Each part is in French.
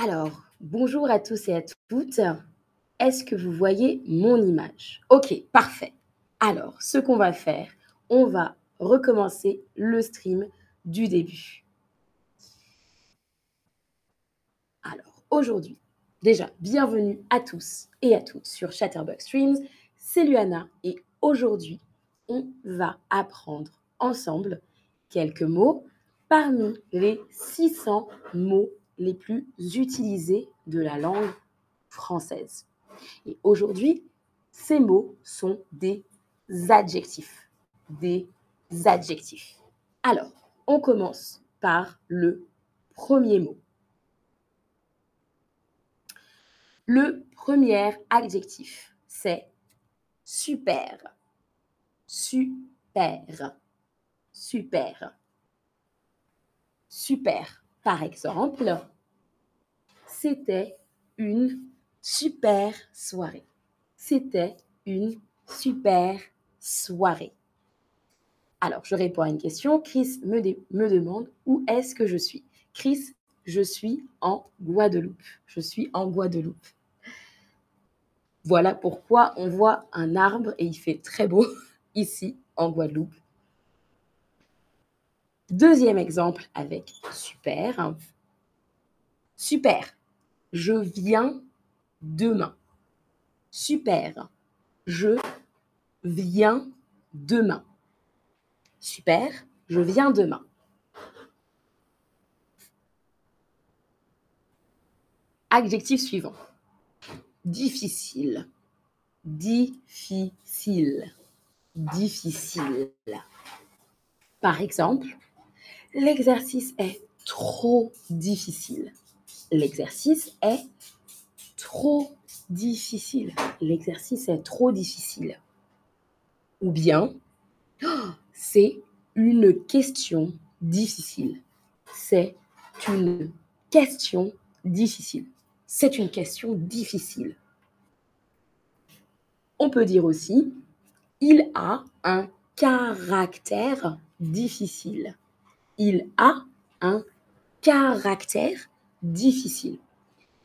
Alors, bonjour à tous et à toutes. Est-ce que vous voyez mon image? Ok, parfait. Alors, ce qu'on va faire, on va recommencer le stream du début. Alors, aujourd'hui, déjà, bienvenue à tous et à toutes sur Chatterbox Streams. C'est Luana et aujourd'hui, on va apprendre ensemble quelques mots parmi les 600 mots les plus utilisés de la langue française. Et aujourd'hui, ces mots sont des adjectifs. Des adjectifs. Alors, on commence par le premier mot. Le premier adjectif, c'est super. Super. Super. Super. Par exemple, c'était une super soirée. C'était une super soirée. Alors, je réponds à une question. Chris me, demande où est-ce que je suis. Chris, je suis en Guadeloupe. Je suis en Guadeloupe. Voilà pourquoi on voit un arbre et il fait très beau ici en Guadeloupe. Deuxième exemple avec super. Super. Je viens demain. Super. Je viens demain. Super. Je viens demain. Adjectif suivant. Difficile. Difficile. Difficile. Par exemple, L'exercice est trop difficile. L'exercice est trop difficile. L'exercice est trop difficile. Ou bien, c'est une question difficile. C'est une question difficile. C'est une question difficile. On peut dire aussi, il a un caractère difficile il a un caractère difficile.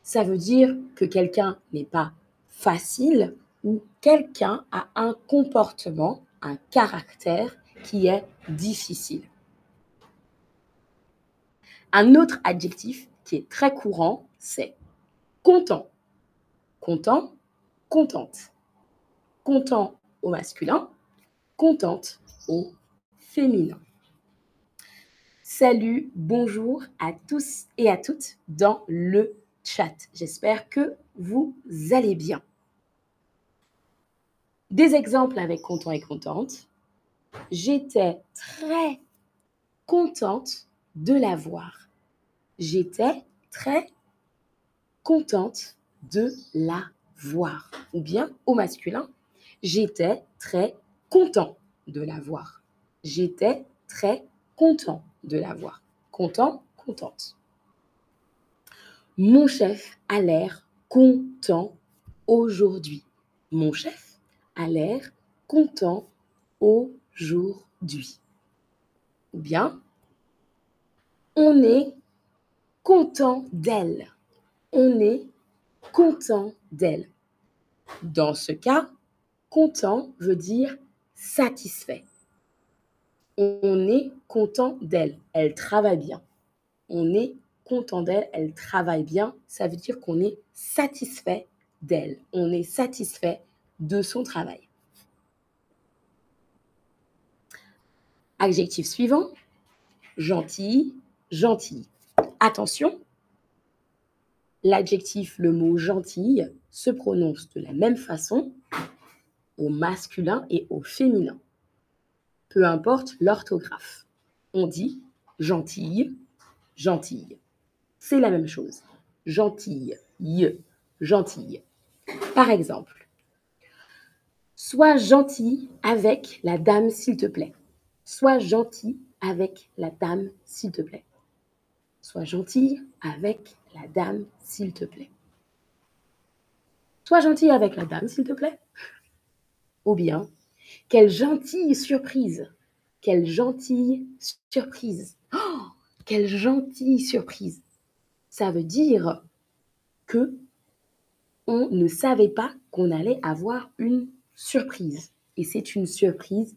Ça veut dire que quelqu'un n'est pas facile ou quelqu'un a un comportement, un caractère qui est difficile. Un autre adjectif qui est très courant, c'est content. Content, contente. Content au masculin, contente au féminin. Salut, bonjour à tous et à toutes dans le chat. J'espère que vous allez bien. Des exemples avec content et contente. J'étais très contente de la voir. J'étais très contente de la voir. Ou bien au masculin, j'étais très content de la voir. J'étais très content de la voir. Content, contente. Mon chef a l'air content aujourd'hui. Mon chef a l'air content aujourd'hui. Ou bien, on est content d'elle. On est content d'elle. Dans ce cas, content veut dire satisfait on est content d'elle, elle travaille bien. On est content d'elle, elle travaille bien, ça veut dire qu'on est satisfait d'elle, on est satisfait de son travail. Adjectif suivant, gentil, gentil. Attention, l'adjectif, le mot gentil se prononce de la même façon au masculin et au féminin peu importe l'orthographe. On dit gentille, gentille. C'est la même chose. Gentille, gentille. Par exemple, sois gentil avec la dame, s'il te plaît. Sois gentil avec la dame, s'il te plaît. Sois gentil avec la dame, s'il te plaît. Sois gentil avec la dame, s'il te plaît. Ou bien, quelle gentille surprise. Quelle gentille surprise. Oh, quelle gentille surprise. Ça veut dire que on ne savait pas qu'on allait avoir une surprise. Et c'est une surprise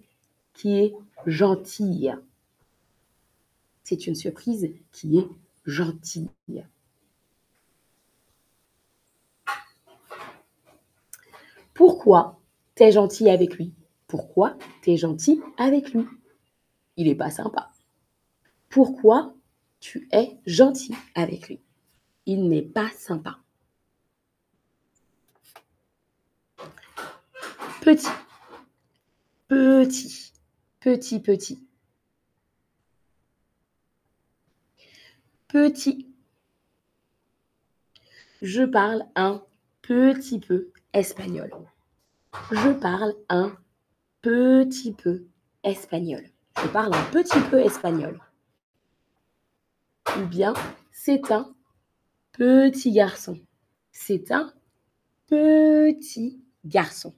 qui est gentille. C'est une surprise qui est gentille. Pourquoi t'es gentil avec lui? Pourquoi t'es gentil avec lui? Il n'est pas sympa. Pourquoi tu es gentil avec lui? Il n'est pas sympa. Petit. Petit. Petit, petit. Petit. Je parle un petit peu espagnol. Je parle un petit peu espagnol. Je parle un petit peu espagnol. Ou bien, c'est un petit garçon. C'est un petit garçon.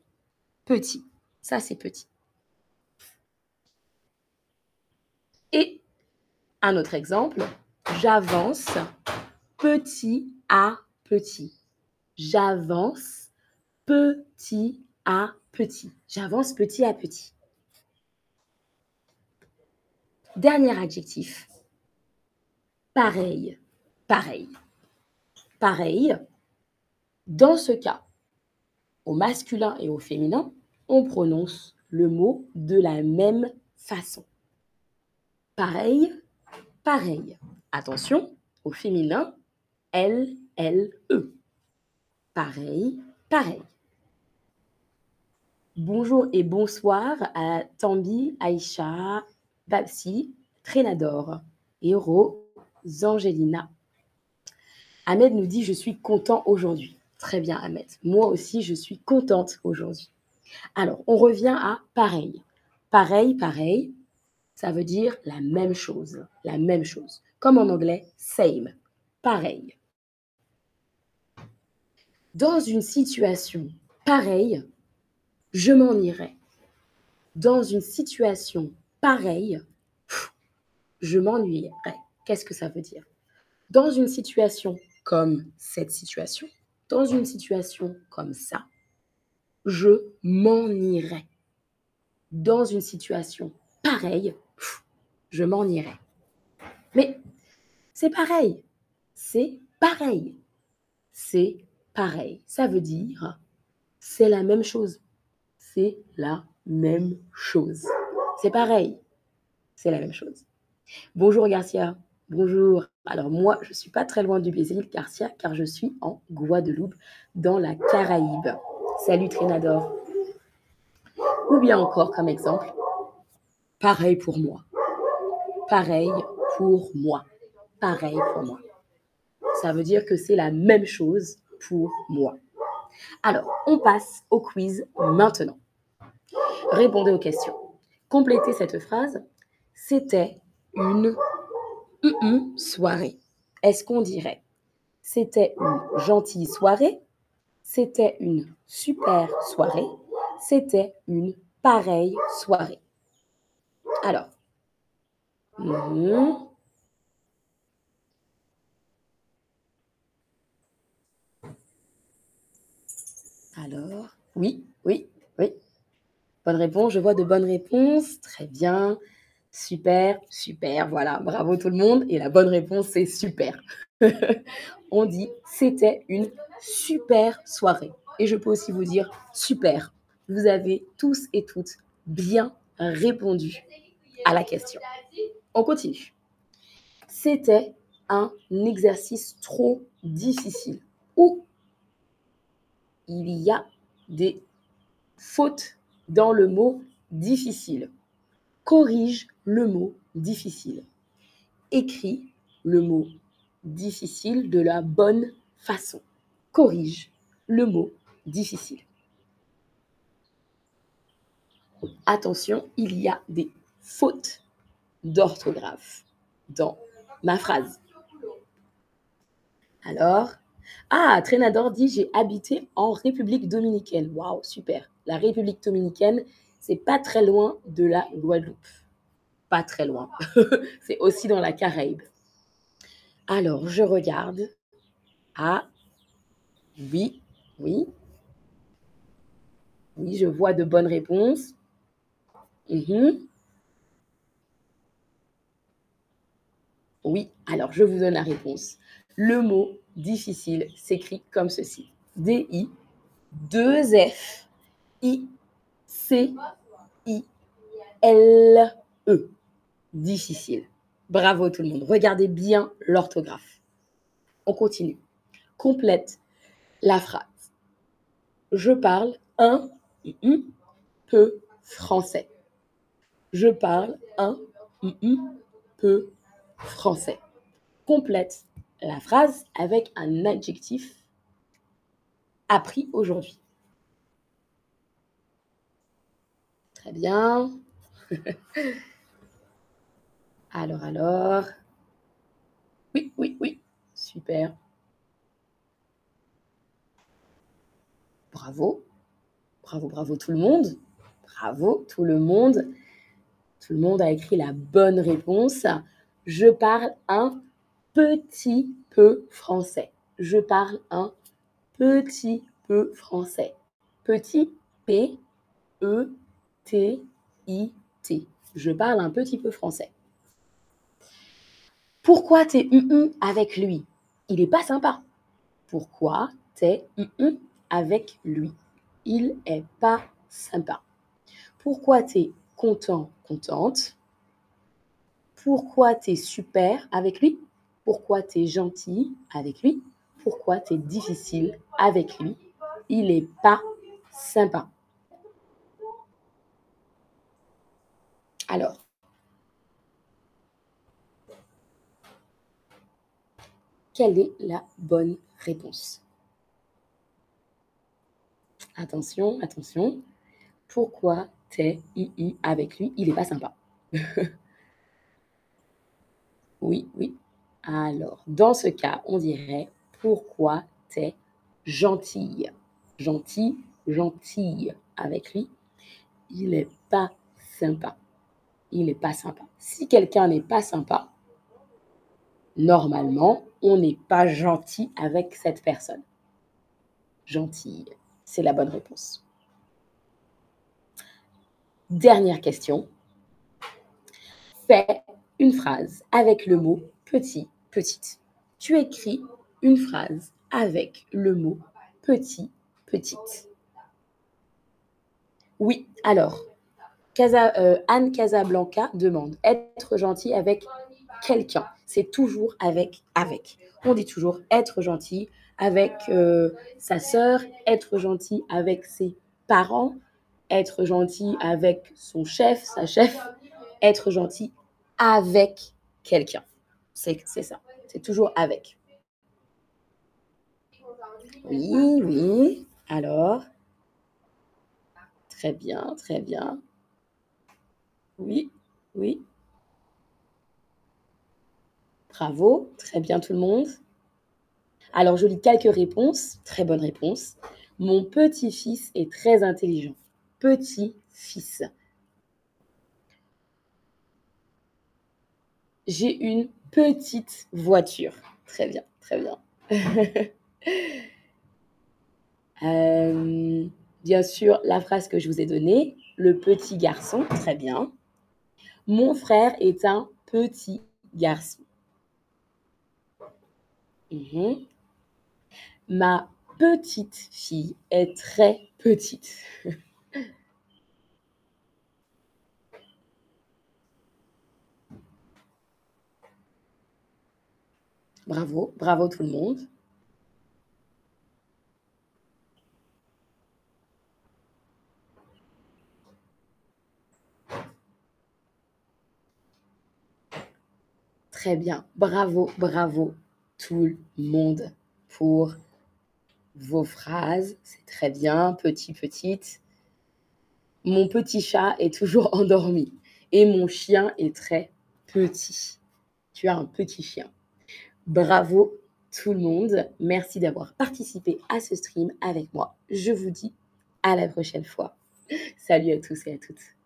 Petit. Ça, c'est petit. Et un autre exemple, j'avance petit à petit. J'avance petit à petit. J'avance petit à petit. Dernier adjectif. Pareil. Pareil. Pareil. Dans ce cas, au masculin et au féminin, on prononce le mot de la même façon. Pareil, pareil. Attention, au féminin, L, L, E. Pareil, pareil. Bonjour et bonsoir à Tambi, Aïcha, Babsi, Trénador et Rosangelina. Ahmed nous dit Je suis content aujourd'hui. Très bien, Ahmed. Moi aussi, je suis contente aujourd'hui. Alors, on revient à pareil. Pareil, pareil, ça veut dire la même chose. La même chose. Comme en anglais, same. Pareil. Dans une situation pareille, je m'en irai. Dans une situation pareille, je m'ennuierai. Qu'est-ce que ça veut dire? Dans une situation comme cette situation, dans une situation comme ça, je m'en irai. Dans une situation pareille, je m'en irai. Mais c'est pareil. C'est pareil. C'est pareil. Ça veut dire c'est la même chose. C'est la même chose. C'est pareil. C'est la même chose. Bonjour Garcia. Bonjour. Alors moi, je ne suis pas très loin du Brésil, Garcia, car je suis en Guadeloupe, dans la Caraïbe. Salut Trénador. Ou bien encore comme exemple, pareil pour moi. Pareil pour moi. Pareil pour moi. Ça veut dire que c'est la même chose pour moi. Alors, on passe au quiz maintenant. Répondez aux questions. Complétez cette phrase. C'était une soirée. Est-ce qu'on dirait? C'était une gentille soirée, c'était une super soirée, c'était une pareille soirée. Alors, hmm. Alors, oui, oui, oui. Bonne réponse, je vois de bonnes réponses. Très bien. Super, super, voilà, bravo tout le monde. Et la bonne réponse, c'est super. On dit, c'était une super soirée. Et je peux aussi vous dire, super. Vous avez tous et toutes bien répondu à la question. On continue. C'était un exercice trop difficile il y a des fautes dans le mot difficile corrige le mot difficile. Écris le mot difficile de la bonne façon. Corrige le mot difficile. Attention, il y a des fautes d'orthographe dans ma phrase. Alors, ah, Trénador dit j'ai habité en République dominicaine. Waouh, super. La République dominicaine, c'est pas très loin de la Guadeloupe. Pas très loin. c'est aussi dans la Caraïbe. Alors, je regarde. Ah, Oui, oui. Oui, je vois de bonnes réponses. Mhm. Oui, alors je vous donne la réponse. Le mot difficile s'écrit comme ceci. D-I, 2-F, I-C, I-L-E. Difficile. Bravo tout le monde. Regardez bien l'orthographe. On continue. Complète la phrase. Je parle un peu français. Je parle un peu français. Complète la phrase avec un adjectif appris aujourd'hui. Très bien. alors, alors. Oui, oui, oui. Super. Bravo. Bravo, bravo tout le monde. Bravo tout le monde. Tout le monde a écrit la bonne réponse. Je parle un petit peu français. Je parle un petit peu français. Petit P E T I T. Je parle un petit peu français. Pourquoi t'es hum avec lui? Il est pas sympa. Pourquoi t'es hum avec lui? Il est pas sympa. Pourquoi t'es content, contente? Pourquoi t'es super avec lui? Pourquoi t'es gentil avec lui? Pourquoi t'es difficile avec lui? Il est pas sympa. Alors, quelle est la bonne réponse? Attention, attention. Pourquoi t'es i avec lui? Il n'est pas sympa. oui, oui. Alors, dans ce cas, on dirait pourquoi t'es gentille Gentil, gentille avec lui. Il n'est pas sympa. Il n'est pas sympa. Si quelqu'un n'est pas sympa, normalement, on n'est pas gentil avec cette personne. Gentille, c'est la bonne réponse. Dernière question. Fais une phrase avec le mot petit, petite. Tu écris une phrase avec le mot petit, petite. Oui, alors, euh, Anne Casablanca demande être gentil avec quelqu'un. C'est toujours avec, avec. On dit toujours être gentil avec euh, sa sœur, être gentil avec ses parents, être gentil avec son chef, sa chef, être gentil avec quelqu'un. C'est ça. C'est toujours avec. Oui, oui. Alors. Très bien, très bien. Oui, oui. Bravo, très bien tout le monde. Alors, je lis quelques réponses. Très bonne réponse. Mon petit-fils est très intelligent. Petit-fils. J'ai une petite voiture. Très bien, très bien. Euh, bien sûr, la phrase que je vous ai donnée, le petit garçon, très bien. Mon frère est un petit garçon. Mhm. Ma petite fille est très petite. bravo, bravo tout le monde. Très bien. Bravo, bravo tout le monde pour vos phrases. C'est très bien, petit, petite. Mon petit chat est toujours endormi et mon chien est très petit. Tu as un petit chien. Bravo tout le monde. Merci d'avoir participé à ce stream avec moi. Je vous dis à la prochaine fois. Salut à tous et à toutes.